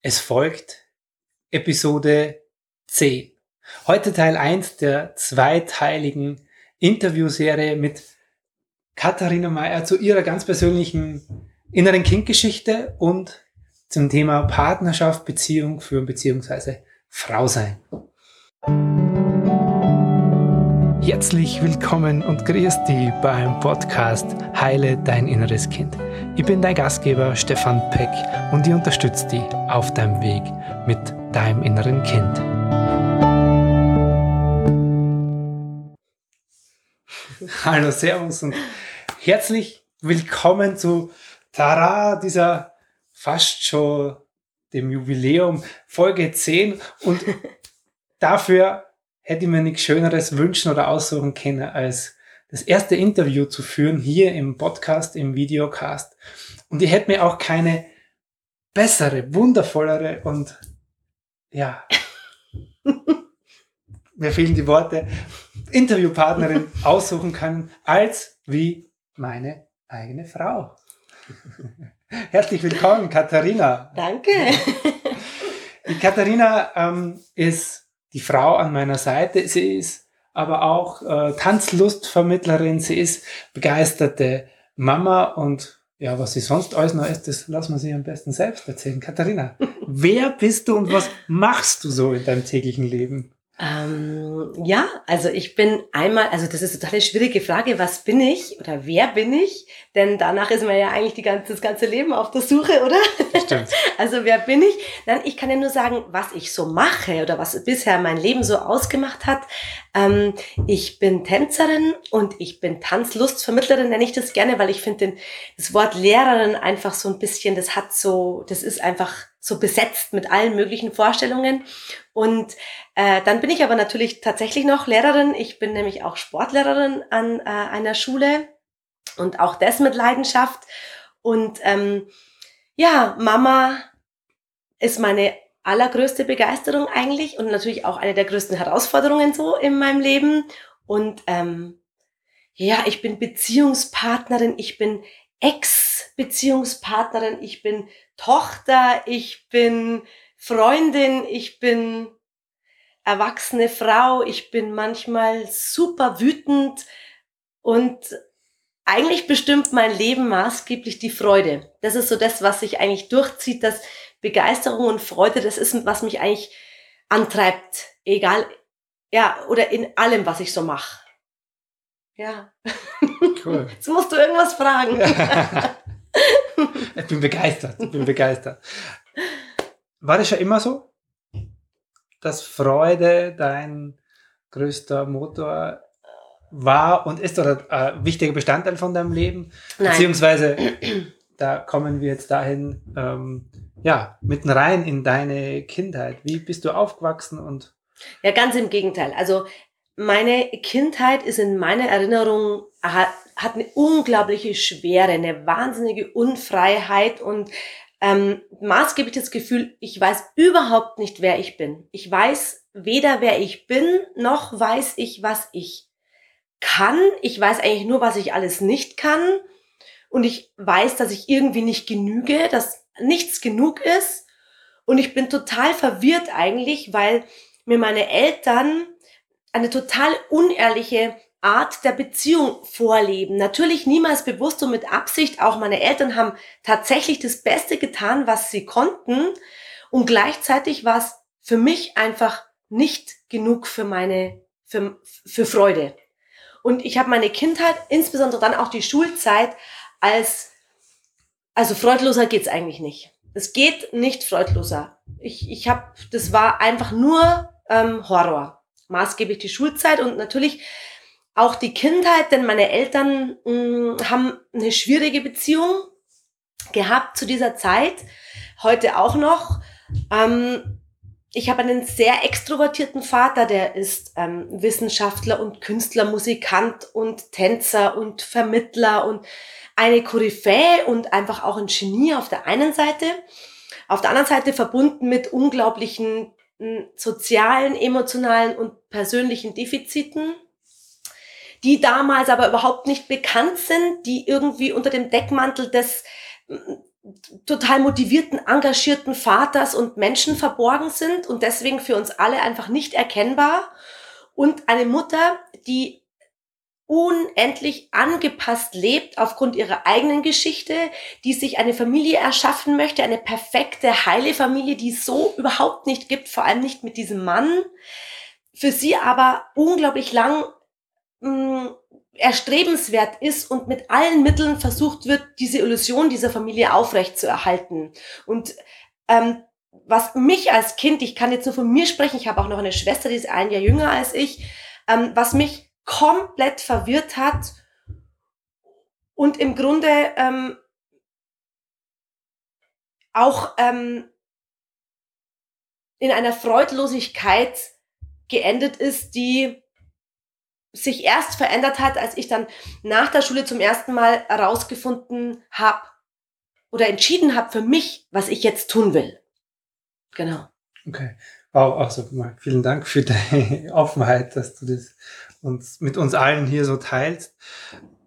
Es folgt Episode 10. Heute Teil 1 der zweiteiligen Interviewserie mit Katharina Mayer zu ihrer ganz persönlichen inneren Kindgeschichte und zum Thema Partnerschaft, Beziehung führen bzw. Frau sein. Herzlich willkommen und grüß dich beim Podcast Heile dein inneres Kind. Ich bin dein Gastgeber Stefan Peck und ich unterstütze dich auf deinem Weg mit deinem inneren Kind. Hallo, Servus und herzlich willkommen zu Tara, dieser fast schon dem Jubiläum Folge 10 und dafür hätte ich mir nichts Schöneres wünschen oder aussuchen können, als das erste Interview zu führen hier im Podcast, im Videocast. Und ich hätte mir auch keine bessere, wundervollere und ja, mir fehlen die Worte, Interviewpartnerin aussuchen können, als wie meine eigene Frau. Herzlich willkommen, Katharina. Danke. Die Katharina ähm, ist die Frau an meiner Seite. Sie ist aber auch äh, Tanzlustvermittlerin. Sie ist begeisterte Mama und ja, was sie sonst alles noch ist, das lassen wir sie am besten selbst erzählen. Katharina, wer bist du und was machst du so in deinem täglichen Leben? Ähm, ja, also ich bin einmal, also das ist eine total schwierige Frage, was bin ich oder wer bin ich? Denn danach ist man ja eigentlich die ganze, das ganze Leben auf der Suche, oder? Stimmt. Also wer bin ich? Nein, ich kann ja nur sagen, was ich so mache oder was bisher mein Leben so ausgemacht hat. Ähm, ich bin Tänzerin und ich bin Tanzlustvermittlerin, nenne ich das gerne, weil ich finde das Wort Lehrerin einfach so ein bisschen, das hat so, das ist einfach so besetzt mit allen möglichen Vorstellungen. Und äh, dann bin ich aber natürlich tatsächlich noch Lehrerin. Ich bin nämlich auch Sportlehrerin an äh, einer Schule und auch das mit Leidenschaft. Und ähm, ja, Mama ist meine allergrößte Begeisterung eigentlich und natürlich auch eine der größten Herausforderungen so in meinem Leben. Und ähm, ja, ich bin Beziehungspartnerin, ich bin Ex-Beziehungspartnerin, ich bin Tochter, ich bin Freundin, ich bin erwachsene Frau, ich bin manchmal super wütend und eigentlich bestimmt mein Leben maßgeblich die Freude. Das ist so das, was sich eigentlich durchzieht, dass Begeisterung und Freude, das ist, was mich eigentlich antreibt. Egal, ja, oder in allem, was ich so mache. Ja. Cool. Jetzt musst du irgendwas fragen. ich bin begeistert, ich bin begeistert. War das schon immer so? Dass Freude dein größter Motor war und ist oder ein wichtiger Bestandteil von deinem Leben? Nein. Beziehungsweise, da kommen wir jetzt dahin, ähm, ja, mitten rein in deine Kindheit. Wie bist du aufgewachsen und? Ja, ganz im Gegenteil. Also meine Kindheit ist in meiner Erinnerung, hat, hat eine unglaubliche Schwere, eine wahnsinnige Unfreiheit und ähm, maßgeblich das Gefühl, ich weiß überhaupt nicht, wer ich bin. Ich weiß weder, wer ich bin, noch weiß ich, was ich kann. Ich weiß eigentlich nur, was ich alles nicht kann. Und ich weiß, dass ich irgendwie nicht genüge, dass nichts genug ist. Und ich bin total verwirrt eigentlich, weil mir meine Eltern eine total unehrliche Art der Beziehung vorleben. Natürlich niemals bewusst und mit Absicht. Auch meine Eltern haben tatsächlich das Beste getan, was sie konnten. Und gleichzeitig war es für mich einfach nicht genug für meine, für, für Freude. Und ich habe meine Kindheit, insbesondere dann auch die Schulzeit, als, also freudloser geht's eigentlich nicht. Es geht nicht freudloser. Ich, ich habe, das war einfach nur ähm, Horror maßgeblich die Schulzeit und natürlich auch die Kindheit, denn meine Eltern mh, mm, haben eine schwierige Beziehung gehabt zu dieser Zeit, heute auch noch. Ähm, ich habe einen sehr extrovertierten Vater, der ist ähm, Wissenschaftler und Künstler, Musikant und Tänzer und Vermittler und eine Koryphäe und einfach auch ein Genie auf der einen Seite. Auf der anderen Seite verbunden mit unglaublichen sozialen, emotionalen und persönlichen Defiziten, die damals aber überhaupt nicht bekannt sind, die irgendwie unter dem Deckmantel des total motivierten, engagierten Vaters und Menschen verborgen sind und deswegen für uns alle einfach nicht erkennbar. Und eine Mutter, die unendlich angepasst lebt aufgrund ihrer eigenen Geschichte, die sich eine Familie erschaffen möchte, eine perfekte, heile Familie, die es so überhaupt nicht gibt, vor allem nicht mit diesem Mann. Für sie aber unglaublich lang mh, mm, erstrebenswert ist und mit allen Mitteln versucht wird, diese Illusion dieser Familie aufrechtzuerhalten. Und ähm, was mich als Kind, ich kann jetzt nur von mir sprechen, ich habe auch noch eine Schwester, die ist ein Jahr jünger als ich, ähm, was mich komplett verwirrt hat und im Grunde ähm, auch ähm, in einer Freudlosigkeit geendet ist, die sich erst verändert hat, als ich dann nach der Schule zum ersten Mal herausgefunden habe oder entschieden habe für mich, was ich jetzt tun will. Genau. Okay. Wow, also vielen Dank für deine Offenheit, dass du das uns mit uns allen hier so teilst.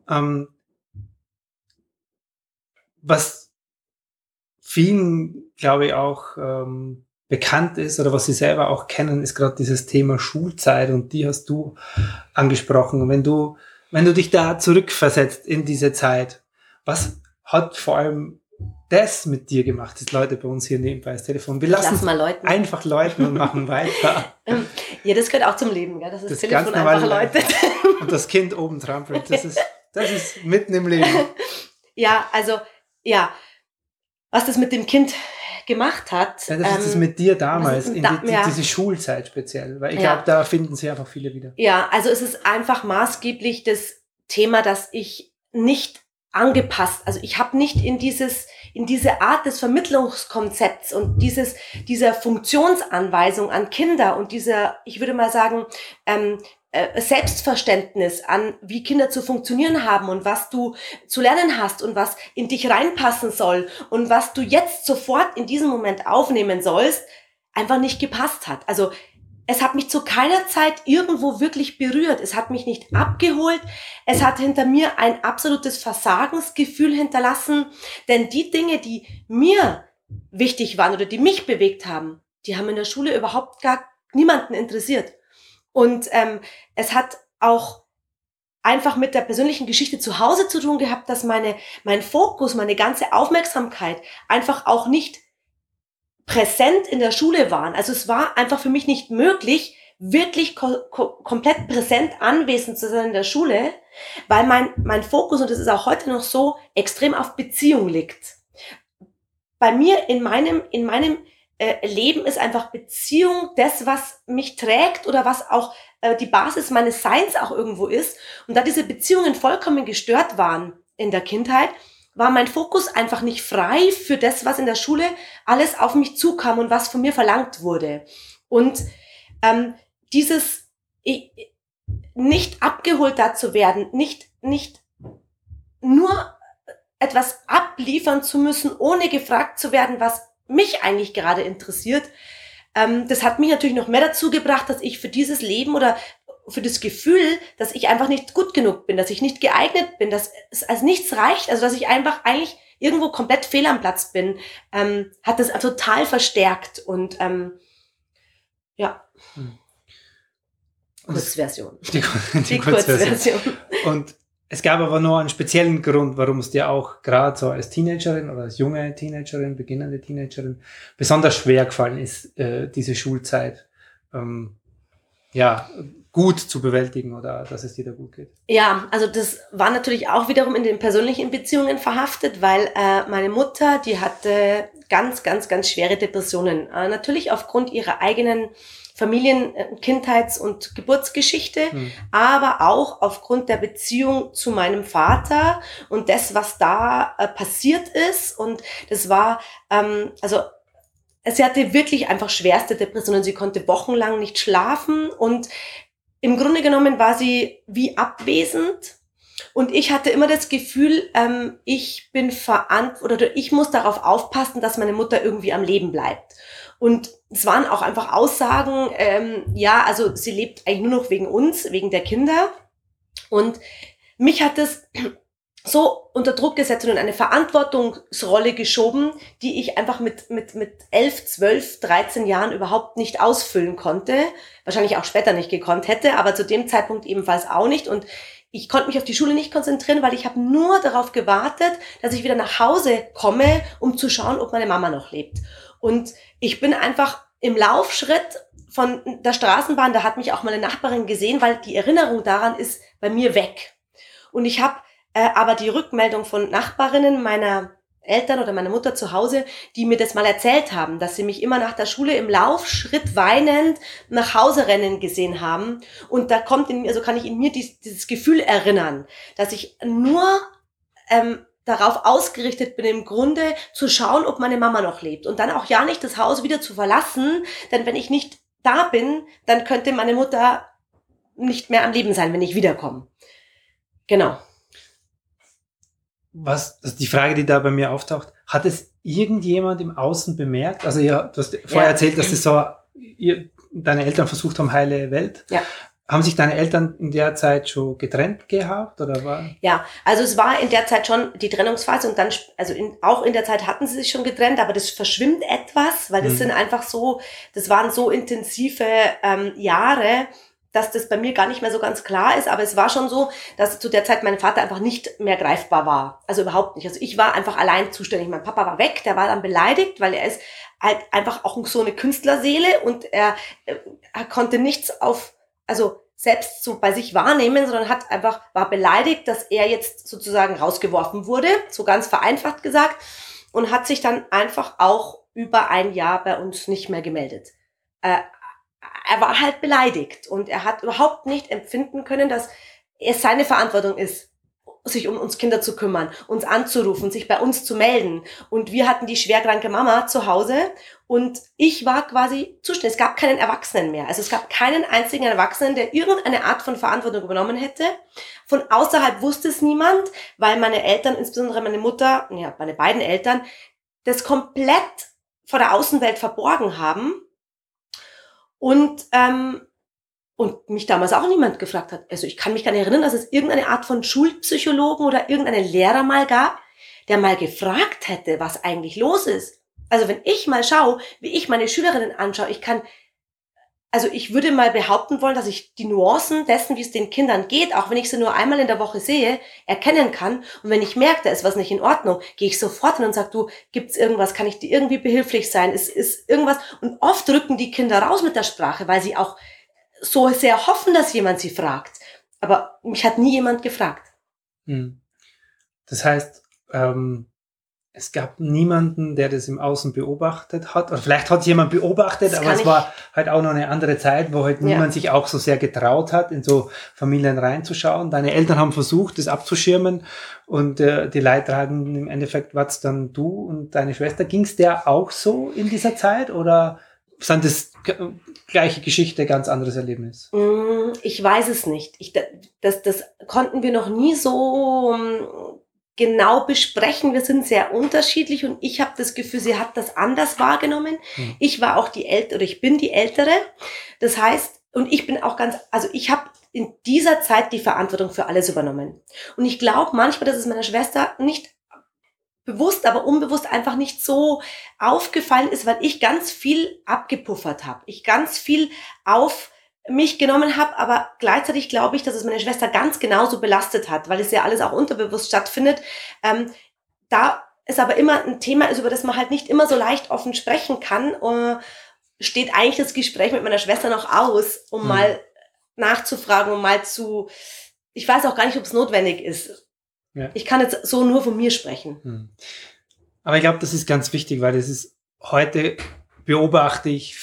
Ähm, was vielen, glaube ich, auch ähm, bekannt ist oder was sie selber auch kennen, ist gerade dieses Thema Schulzeit und die hast du angesprochen. Wenn du, wenn du dich da zurückversetzt in diese Zeit, was hat vor allem das mit dir gemacht, das Leute bei uns hier nebenbei das Telefon. Wir lassen Lass mal läuten. einfach läuten und machen weiter. Ähm, ja, das gehört auch zum Leben, gell? dass das, das Telefon einfach läutet. Und das Kind oben trampelt. Das ist, das ist mitten im Leben. Ja, also, ja, was das mit dem Kind gemacht hat. Ja, das ähm, ist es mit dir damals, in da, die, ja. diese Schulzeit speziell, weil ich ja. glaube, da finden sie einfach viele wieder. Ja, also es ist einfach maßgeblich das Thema, dass ich nicht angepasst, also ich habe nicht in dieses in diese Art des Vermittlungskonzepts und dieses dieser Funktionsanweisung an Kinder und dieser, ich würde mal sagen, ähm, äh, Selbstverständnis an, wie Kinder zu funktionieren haben und was du zu lernen hast und was in dich reinpassen soll und was du jetzt sofort in diesem Moment aufnehmen sollst, einfach nicht gepasst hat. Also es hat mich zu keiner Zeit irgendwo wirklich berührt. Es hat mich nicht abgeholt. Es hat hinter mir ein absolutes Versagensgefühl hinterlassen. Denn die Dinge, die mir wichtig waren oder die mich bewegt haben, die haben in der Schule überhaupt gar niemanden interessiert. Und ähm, es hat auch einfach mit der persönlichen Geschichte zu Hause zu tun gehabt, dass meine, mein Fokus, meine ganze Aufmerksamkeit einfach auch nicht präsent in der Schule waren. Also es war einfach für mich nicht möglich, wirklich ko komplett präsent anwesend zu sein in der Schule, weil mein, mein Fokus, und das ist auch heute noch so, extrem auf Beziehung liegt. Bei mir in meinem, in meinem äh, Leben ist einfach Beziehung das, was mich trägt oder was auch äh, die Basis meines Seins auch irgendwo ist. Und da diese Beziehungen vollkommen gestört waren in der Kindheit, war mein Fokus einfach nicht frei für das, was in der Schule alles auf mich zukam und was von mir verlangt wurde. Und ähm, dieses ich, nicht abgeholt da zu werden, nicht, nicht nur etwas abliefern zu müssen, ohne gefragt zu werden, was mich eigentlich gerade interessiert. Ähm, das hat mich natürlich noch mehr dazu gebracht, dass ich für dieses Leben oder für das Gefühl, dass ich einfach nicht gut genug bin, dass ich nicht geeignet bin, dass es als nichts reicht, also dass ich einfach eigentlich irgendwo komplett fehl am Platz bin, ähm, hat das total verstärkt und ähm, ja. Hm. Kurzversion. Die, die, die Kurzversion. Und es gab aber noch einen speziellen Grund, warum es dir auch gerade so als Teenagerin oder als junge Teenagerin, beginnende Teenagerin, besonders schwer gefallen ist, äh, diese Schulzeit ähm, ja, gut zu bewältigen oder dass es dir da gut geht. Ja, also das war natürlich auch wiederum in den persönlichen Beziehungen verhaftet, weil äh, meine Mutter, die hatte ganz, ganz, ganz schwere Depressionen. Äh, natürlich aufgrund ihrer eigenen Familien-, äh, Kindheits- und Geburtsgeschichte, hm. aber auch aufgrund der Beziehung zu meinem Vater und das, was da äh, passiert ist. Und das war, ähm, also sie hatte wirklich einfach schwerste Depressionen. Sie konnte wochenlang nicht schlafen und im Grunde genommen war sie wie abwesend. Und ich hatte immer das Gefühl, ähm, ich bin verantwortlich oder ich muss darauf aufpassen, dass meine Mutter irgendwie am Leben bleibt. Und es waren auch einfach Aussagen, ähm, ja, also sie lebt eigentlich nur noch wegen uns, wegen der Kinder. Und mich hat es so unter Druck gesetzt und in eine Verantwortungsrolle geschoben, die ich einfach mit, mit, mit 11, 12, 13 Jahren überhaupt nicht ausfüllen konnte. Wahrscheinlich auch später nicht gekonnt hätte, aber zu dem Zeitpunkt ebenfalls auch nicht. Und ich konnte mich auf die Schule nicht konzentrieren, weil ich habe nur darauf gewartet, dass ich wieder nach Hause komme, um zu schauen, ob meine Mama noch lebt. Und ich bin einfach im Laufschritt von der Straßenbahn, da hat mich auch meine Nachbarin gesehen, weil die Erinnerung daran ist bei mir weg. Und ich habe äh, aber die Rückmeldung von Nachbarinnen meiner Eltern oder meiner Mutter zu Hause, die mir das mal erzählt haben, dass sie mich immer nach der Schule im Laufschritt weinend nach Hause rennen gesehen haben. Und da kommt in mir, also kann ich in mir dieses, dieses Gefühl erinnern, dass ich nur ähm, darauf ausgerichtet bin, im Grunde zu schauen, ob meine Mama noch lebt. Und dann auch ja nicht das Haus wieder zu verlassen, denn wenn ich nicht da bin, dann könnte meine Mutter nicht mehr am Leben sein, wenn ich wiederkomme. Genau was, das ist die Frage, die da bei mir auftaucht, hat es irgendjemand im Außen bemerkt? Also ja, du hast vorher ja. erzählt, dass es so, ihr, deine Eltern versucht haben, heile Welt. Ja. Haben sich deine Eltern in der Zeit schon getrennt gehabt oder war? Ja, also es war in der Zeit schon die Trennungsphase und dann, also in, auch in der Zeit hatten sie sich schon getrennt, aber das verschwimmt etwas, weil das hm. sind einfach so, das waren so intensive ähm, Jahre, dass das bei mir gar nicht mehr so ganz klar ist, aber es war schon so, dass zu der Zeit mein Vater einfach nicht mehr greifbar war. Also überhaupt nicht. Also ich war einfach allein zuständig. Mein Papa war weg, der war dann beleidigt, weil er ist halt einfach auch so eine Künstlerseele und er, er konnte nichts auf, also selbst so bei sich wahrnehmen, sondern hat einfach, war beleidigt, dass er jetzt sozusagen rausgeworfen wurde, so ganz vereinfacht gesagt, und hat sich dann einfach auch über ein Jahr bei uns nicht mehr gemeldet. Äh, er war halt beleidigt und er hat überhaupt nicht empfinden können, dass es seine Verantwortung ist, sich um uns Kinder zu kümmern, uns anzurufen, sich bei uns zu melden. Und wir hatten die schwerkranke Mama zu Hause und ich war quasi zuständig. Es gab keinen Erwachsenen mehr. Also es gab keinen einzigen Erwachsenen, der irgendeine Art von Verantwortung übernommen hätte. Von außerhalb wusste es niemand, weil meine Eltern, insbesondere meine Mutter, ja, meine beiden Eltern, das komplett vor der Außenwelt verborgen haben und, ähm, und mich damals auch niemand gefragt hat. Also ich kann mich gar nicht erinnern, dass es irgendeine Art von Schulpsychologen oder irgendeinen Lehrer mal gab, der mal gefragt hätte, was eigentlich los ist. Also wenn ich mal schaue, wie ich meine Schülerinnen anschaue, ich kann also ich würde mal behaupten wollen, dass ich die Nuancen dessen, wie es den Kindern geht, auch wenn ich sie nur einmal in der Woche sehe, erkennen kann. Und wenn ich merke, da ist was nicht in Ordnung, gehe ich sofort hin und sage, du, gibt's irgendwas, kann ich dir irgendwie behilflich sein? Ist, ist irgendwas? Und oft rücken die Kinder raus mit der Sprache, weil sie auch so sehr hoffen, dass jemand sie fragt. Aber mich hat nie jemand gefragt. Hm. Das heißt, ähm, es gab niemanden, der das im Außen beobachtet hat. Oder vielleicht hat es jemand beobachtet, aber es war halt auch noch eine andere Zeit, wo halt ja. niemand sich auch so sehr getraut hat, in so Familien reinzuschauen. Deine Eltern haben versucht, das abzuschirmen und äh, die Leidtragenden im Endeffekt war's dann du und deine Schwester. Ging es der auch so in dieser Zeit oder sind das gleiche Geschichte, ganz anderes Erlebnis? Mm, ich weiß es nicht. Ich, das, das konnten wir noch nie so genau besprechen. Wir sind sehr unterschiedlich und ich habe das Gefühl, sie hat das anders wahrgenommen. Mhm. Ich war auch die Ältere oder ich bin die Ältere. Das heißt, und ich bin auch ganz, also ich habe in dieser Zeit die Verantwortung für alles übernommen. Und ich glaube manchmal, dass es meiner Schwester nicht bewusst, aber unbewusst einfach nicht so aufgefallen ist, weil ich ganz viel abgepuffert habe. Ich ganz viel auf mich genommen habe, aber gleichzeitig glaube ich, dass es meine Schwester ganz genauso belastet hat, weil es ja alles auch unterbewusst stattfindet. Ähm, da es aber immer ein Thema ist, über das man halt nicht immer so leicht offen sprechen kann, äh, steht eigentlich das Gespräch mit meiner Schwester noch aus, um hm. mal nachzufragen, um mal zu, ich weiß auch gar nicht, ob es notwendig ist. Ja. Ich kann jetzt so nur von mir sprechen. Hm. Aber ich glaube, das ist ganz wichtig, weil das ist heute beobachte ich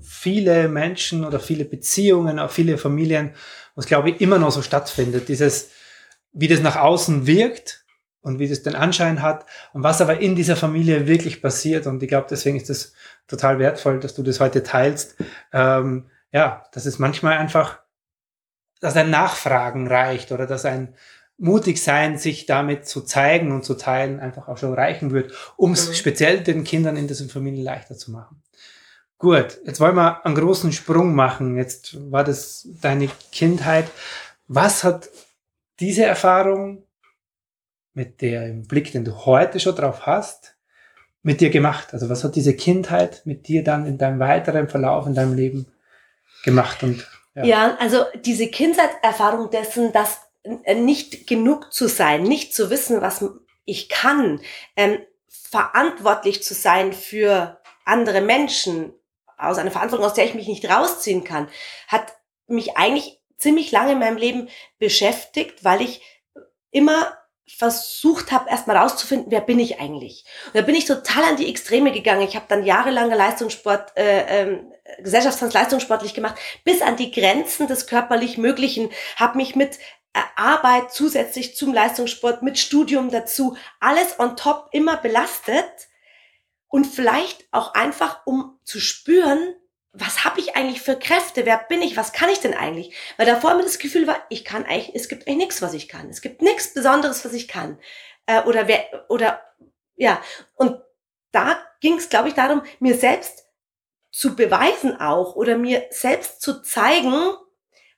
viele Menschen oder viele Beziehungen, auch viele Familien, was glaube ich immer noch so stattfindet. Dieses, wie das nach außen wirkt und wie das den Anschein hat und was aber in dieser Familie wirklich passiert. Und ich glaube, deswegen ist das total wertvoll, dass du das heute teilst. Ähm, ja, dass es manchmal einfach, dass ein Nachfragen reicht oder dass ein mutig sein, sich damit zu zeigen und zu teilen, einfach auch schon reichen wird, um es mhm. speziell den Kindern in diesen Familien leichter zu machen. Gut, jetzt wollen wir einen großen Sprung machen. Jetzt war das deine Kindheit. Was hat diese Erfahrung mit dem Blick, den du heute schon drauf hast, mit dir gemacht? Also was hat diese Kindheit mit dir dann in deinem weiteren Verlauf in deinem Leben gemacht? Und ja, ja also diese Kindheitserfahrung dessen, dass nicht genug zu sein, nicht zu wissen, was ich kann, ähm, verantwortlich zu sein für andere Menschen, aus einer Verantwortung, aus der ich mich nicht rausziehen kann, hat mich eigentlich ziemlich lange in meinem Leben beschäftigt, weil ich immer versucht habe, erstmal rauszufinden, wer bin ich eigentlich. Und da bin ich total an die Extreme gegangen. Ich habe dann jahrelange Leistungssport, äh, ähm, Gesellschaftstanz leistungssportlich gemacht, bis an die Grenzen des körperlich Möglichen, habe mich mit äh, Arbeit zusätzlich zum Leistungssport, mit Studium dazu, alles on top immer belastet und vielleicht auch einfach, um zu spüren, was habe ich eigentlich für Kräfte? Wer bin ich? Was kann ich denn eigentlich? Weil davor mir das Gefühl war, ich kann eigentlich, es gibt eigentlich nichts, was ich kann. Es gibt nichts Besonderes, was ich kann. Äh, oder wer, oder ja. Und da ging es, glaube ich, darum, mir selbst zu beweisen auch oder mir selbst zu zeigen,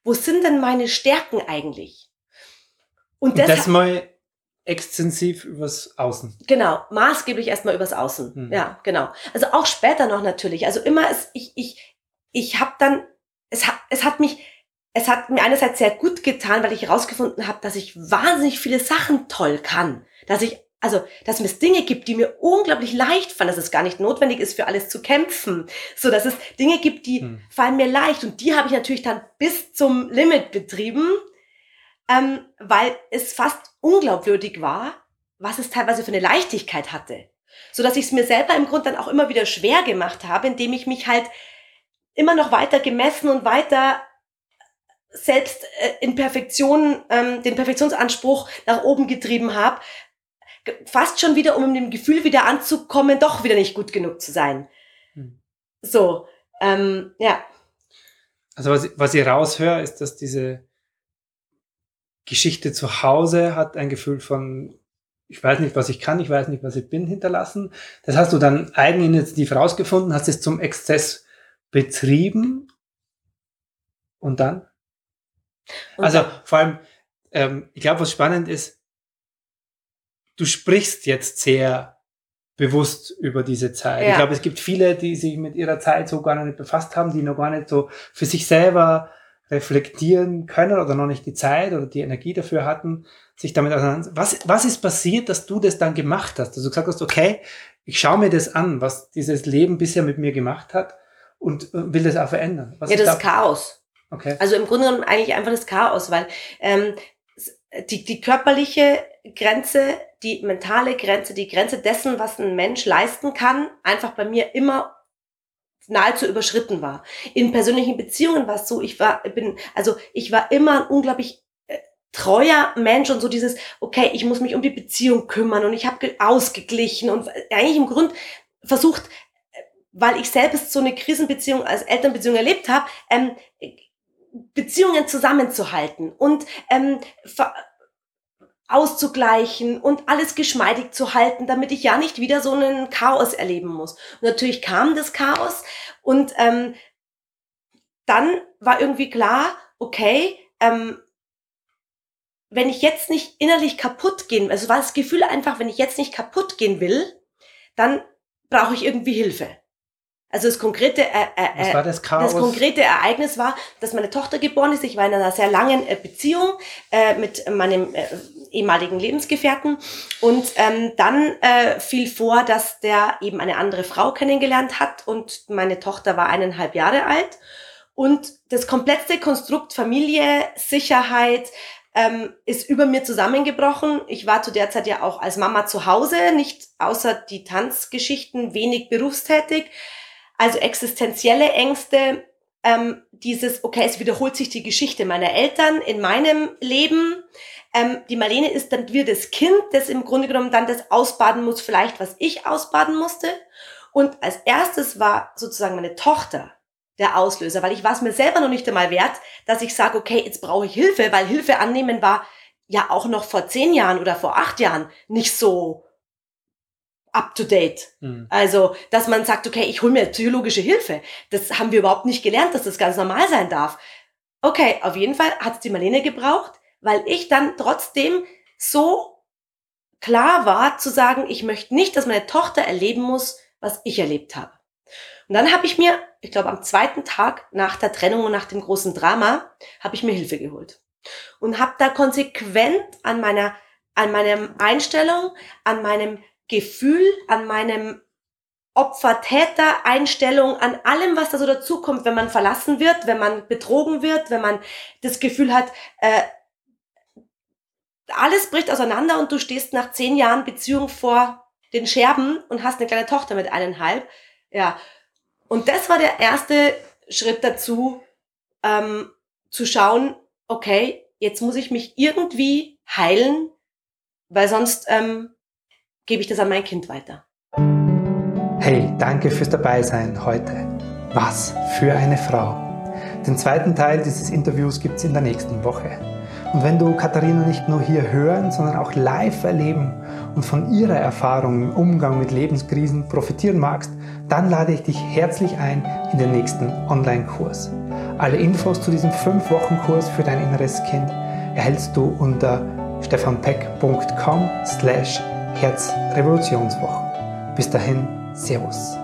wo sind denn meine Stärken eigentlich? Und, Und das mal extensiv übers Außen. Genau, maßgeblich erstmal übers Außen. Hm. Ja, genau. Also auch später noch natürlich. Also immer ist ich ich ich habe dann es hat es hat mich es hat mir einerseits sehr gut getan, weil ich herausgefunden habe, dass ich wahnsinnig viele Sachen toll kann, dass ich also, dass es Dinge gibt, die mir unglaublich leicht fallen, dass es gar nicht notwendig ist, für alles zu kämpfen. So, dass es Dinge gibt, die hm. fallen mir leicht. Und die habe ich natürlich dann bis zum Limit betrieben ähm, weil es fast unglaubwürdig war, was es teilweise für eine Leichtigkeit hatte. So dass ich es mir selber im Grunde dann auch immer wieder schwer gemacht habe, indem ich mich halt immer noch weiter gemessen und weiter selbst äh, in Perfektion, ähm, den Perfektionsanspruch nach oben getrieben habe, fast schon wieder, um in dem Gefühl wieder anzukommen, doch wieder nicht gut genug zu sein. Hm. So, ähm, ja. Also was, was ich raushöre, ist, dass diese Geschichte zu Hause hat ein Gefühl von, ich weiß nicht, was ich kann, ich weiß nicht, was ich bin, hinterlassen. Das hast du dann eigeninitiativ rausgefunden, hast es zum Exzess betrieben und dann? Und also dann? vor allem, ähm, ich glaube, was spannend ist, du sprichst jetzt sehr bewusst über diese Zeit. Ja. Ich glaube, es gibt viele, die sich mit ihrer Zeit so gar nicht befasst haben, die noch gar nicht so für sich selber reflektieren können oder noch nicht die Zeit oder die Energie dafür hatten, sich damit auseinander. Was, was ist passiert, dass du das dann gemacht hast? Dass du gesagt hast, okay, ich schaue mir das an, was dieses Leben bisher mit mir gemacht hat und äh, will das auch verändern. Was ja, das ist Chaos. Okay. Also im Grunde genommen eigentlich einfach das Chaos, weil ähm, die, die körperliche Grenze, die mentale Grenze, die Grenze dessen, was ein Mensch leisten kann, einfach bei mir immer nahezu überschritten war. In persönlichen Beziehungen war es so, ich war, bin, also ich war immer ein unglaublich äh, treuer Mensch und so dieses, okay, ich muss mich um die Beziehung kümmern und ich habe ausgeglichen und eigentlich im Grund versucht, äh, weil ich selbst so eine Krisenbeziehung als Elternbeziehung erlebt habe, ähm, Beziehungen zusammenzuhalten und ähm, auszugleichen und alles geschmeidig zu halten, damit ich ja nicht wieder so einen Chaos erleben muss. Und natürlich kam das Chaos und ähm, dann war irgendwie klar, okay, ähm, wenn ich jetzt nicht innerlich kaputt gehen, also war das Gefühl einfach, wenn ich jetzt nicht kaputt gehen will, dann brauche ich irgendwie Hilfe. Also das konkrete, äh, äh, das, das konkrete Ereignis war, dass meine Tochter geboren ist. Ich war in einer sehr langen äh, Beziehung äh, mit meinem äh, ehemaligen Lebensgefährten und ähm, dann äh, fiel vor, dass der eben eine andere Frau kennengelernt hat und meine Tochter war eineinhalb Jahre alt und das komplette Konstrukt Familie, Sicherheit, ähm, ist über mir zusammengebrochen. Ich war zu der Zeit ja auch als Mama zu Hause, nicht außer die Tanzgeschichten wenig berufstätig. Also existenzielle Ängste, ähm, dieses, okay, es wiederholt sich die Geschichte meiner Eltern in meinem Leben. Ähm, die Marlene ist dann wieder das Kind, das im Grunde genommen dann das ausbaden muss, vielleicht was ich ausbaden musste. Und als erstes war sozusagen meine Tochter der Auslöser, weil ich war es mir selber noch nicht einmal wert, dass ich sage, okay, jetzt brauche ich Hilfe, weil Hilfe annehmen war ja auch noch vor zehn Jahren oder vor acht Jahren nicht so up to date. Mhm. Also, dass man sagt, okay, ich hole mir psychologische Hilfe. Das haben wir überhaupt nicht gelernt, dass das ganz normal sein darf. Okay, auf jeden Fall hat es die Marlene gebraucht, weil ich dann trotzdem so klar war zu sagen, ich möchte nicht, dass meine Tochter erleben muss, was ich erlebt habe. Und dann habe ich mir, ich glaube am zweiten Tag nach der Trennung und nach dem großen Drama, habe ich mir Hilfe geholt und habe da konsequent an meiner an meiner Einstellung, an meinem Gefühl, an meinem Opfer-Täter-Einstellung, an allem, was da so dazukommt, wenn man verlassen wird, wenn man betrogen wird, wenn man das Gefühl hat, äh, alles bricht auseinander und du stehst nach zehn Jahren Beziehung vor den Scherben und hast eine kleine Tochter mit eineinhalb. Ja. Und das war der erste Schritt dazu, ähm, zu schauen, okay, jetzt muss ich mich irgendwie heilen, weil sonst ähm, gebe ich das an mein Kind weiter. Hey, danke fürs Dabeisein heute. Was für eine Frau. Den zweiten Teil dieses Interviews gibt es in der nächsten Woche. Und wenn du Katharina nicht nur hier hören, sondern auch live erleben und von ihrer Erfahrung im Umgang mit Lebenskrisen profitieren magst, dann lade ich dich herzlich ein in den nächsten Online-Kurs. Alle Infos zu diesem 5-Wochen-Kurs für dein inneres Kind erhältst du unter stefanpeck.com slash Herzrevolutionswoche. Bis dahin, Servus.